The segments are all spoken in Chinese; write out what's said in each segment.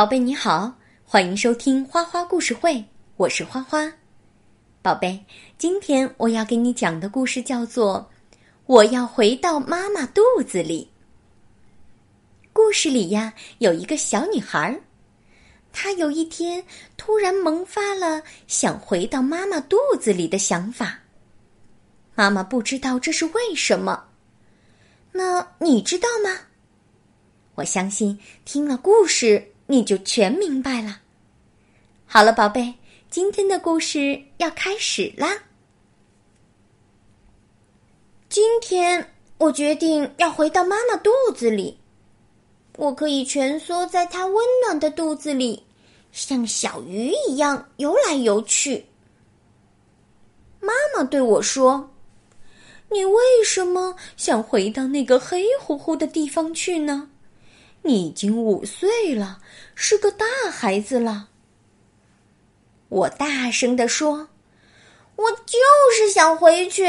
宝贝你好，欢迎收听花花故事会，我是花花。宝贝，今天我要给你讲的故事叫做《我要回到妈妈肚子里》。故事里呀，有一个小女孩，她有一天突然萌发了想回到妈妈肚子里的想法。妈妈不知道这是为什么，那你知道吗？我相信听了故事你就全明白了。好了，宝贝，今天的故事要开始啦。今天我决定要回到妈妈肚子里，我可以蜷缩在她温暖的肚子里，像小鱼一样游来游去。妈妈对我说：“你为什么想回到那个黑乎乎的地方去呢？”你已经五岁了，是个大孩子了。我大声地说：“我就是想回去。”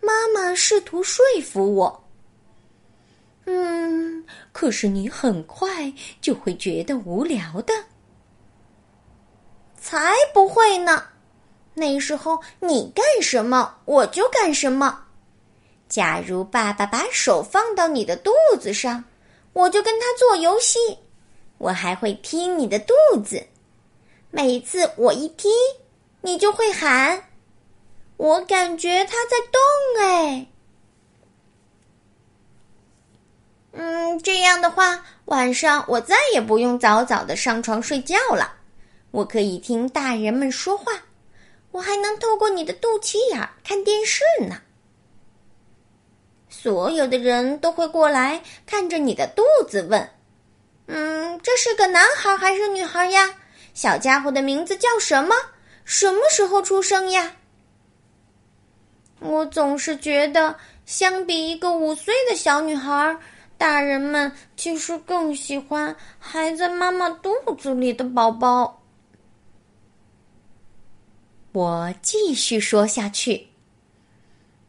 妈妈试图说服我：“嗯，可是你很快就会觉得无聊的。”才不会呢！那时候你干什么，我就干什么。假如爸爸把手放到你的肚子上，我就跟他做游戏。我还会踢你的肚子，每次我一踢，你就会喊。我感觉它在动，哎。嗯，这样的话，晚上我再也不用早早的上床睡觉了。我可以听大人们说话，我还能透过你的肚脐眼看电视呢。所有的人都会过来看着你的肚子，问：“嗯，这是个男孩还是女孩呀？小家伙的名字叫什么？什么时候出生呀？”我总是觉得，相比一个五岁的小女孩，大人们其实更喜欢还在妈妈肚子里的宝宝。我继续说下去。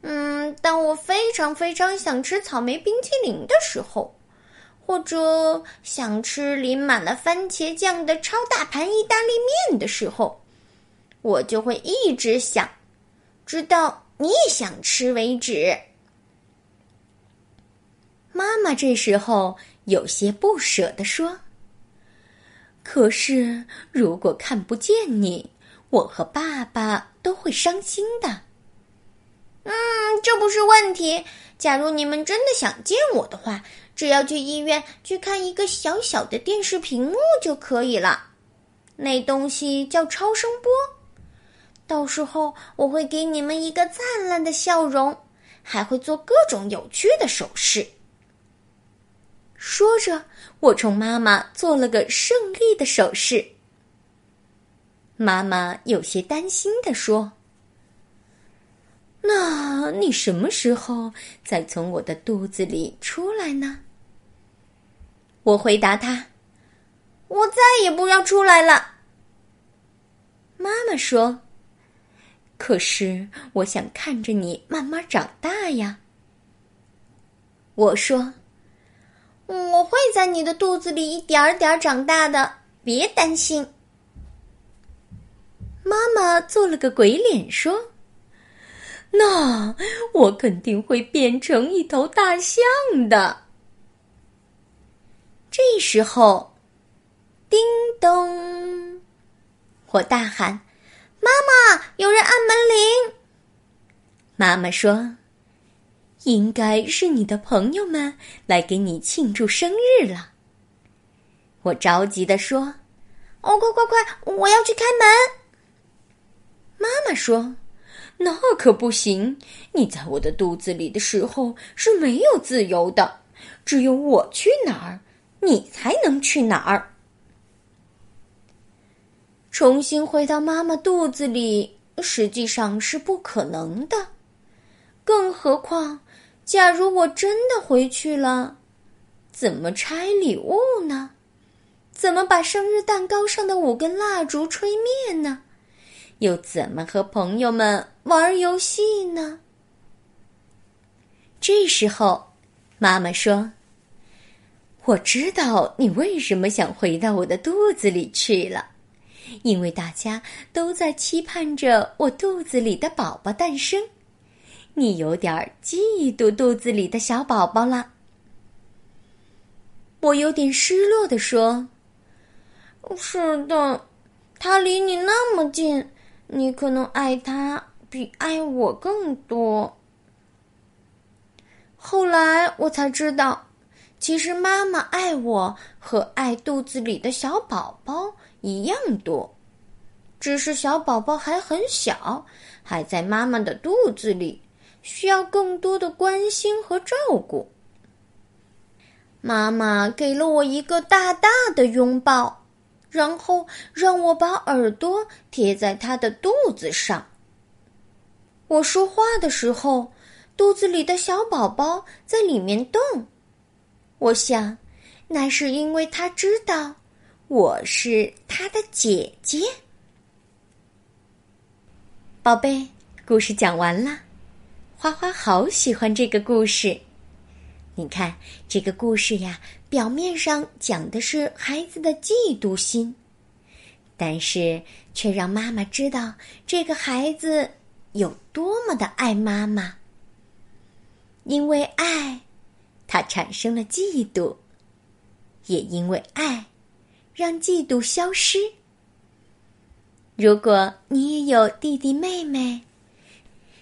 嗯，当我非常非常想吃草莓冰淇淋的时候，或者想吃淋满了番茄酱的超大盘意大利面的时候，我就会一直想，直到你想吃为止。妈妈这时候有些不舍地说：“可是如果看不见你，我和爸爸都会伤心的。”嗯，这不是问题。假如你们真的想见我的话，只要去医院去看一个小小的电视屏幕就可以了。那东西叫超声波。到时候我会给你们一个灿烂的笑容，还会做各种有趣的手势。说着，我冲妈妈做了个胜利的手势。妈妈有些担心地说。那你什么时候再从我的肚子里出来呢？我回答他：“我再也不要出来了。”妈妈说：“可是我想看着你慢慢长大呀。”我说：“我会在你的肚子里一点儿点儿长大的，别担心。”妈妈做了个鬼脸说。那我肯定会变成一头大象的。这时候，叮咚！我大喊：“妈妈，有人按门铃！”妈妈说：“应该是你的朋友们来给你庆祝生日了。”我着急的说：“哦，快快快，我要去开门！”妈妈说。那可不行！你在我的肚子里的时候是没有自由的，只有我去哪儿，你才能去哪儿。重新回到妈妈肚子里，实际上是不可能的。更何况，假如我真的回去了，怎么拆礼物呢？怎么把生日蛋糕上的五根蜡烛吹灭呢？又怎么和朋友们玩游戏呢？这时候，妈妈说：“我知道你为什么想回到我的肚子里去了，因为大家都在期盼着我肚子里的宝宝诞生。你有点嫉妒肚子里的小宝宝了。我有点失落的说：“是的，他离你那么近，你可能爱他比爱我更多。”后来我才知道，其实妈妈爱我和爱肚子里的小宝宝一样多，只是小宝宝还很小，还在妈妈的肚子里。需要更多的关心和照顾。妈妈给了我一个大大的拥抱，然后让我把耳朵贴在她的肚子上。我说话的时候，肚子里的小宝宝在里面动。我想，那是因为他知道我是他的姐姐。宝贝，故事讲完了。花花好喜欢这个故事，你看这个故事呀，表面上讲的是孩子的嫉妒心，但是却让妈妈知道这个孩子有多么的爱妈妈。因为爱，他产生了嫉妒；也因为爱，让嫉妒消失。如果你也有弟弟妹妹，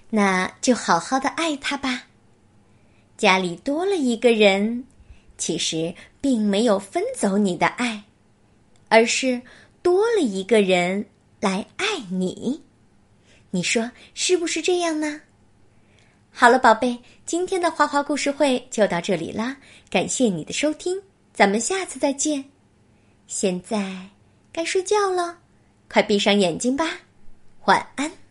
那就好好的爱他吧。家里多了一个人，其实并没有分走你的爱，而是多了一个人来爱你。你说是不是这样呢？好了，宝贝，今天的花花故事会就到这里啦，感谢你的收听，咱们下次再见。现在该睡觉了，快闭上眼睛吧，晚安。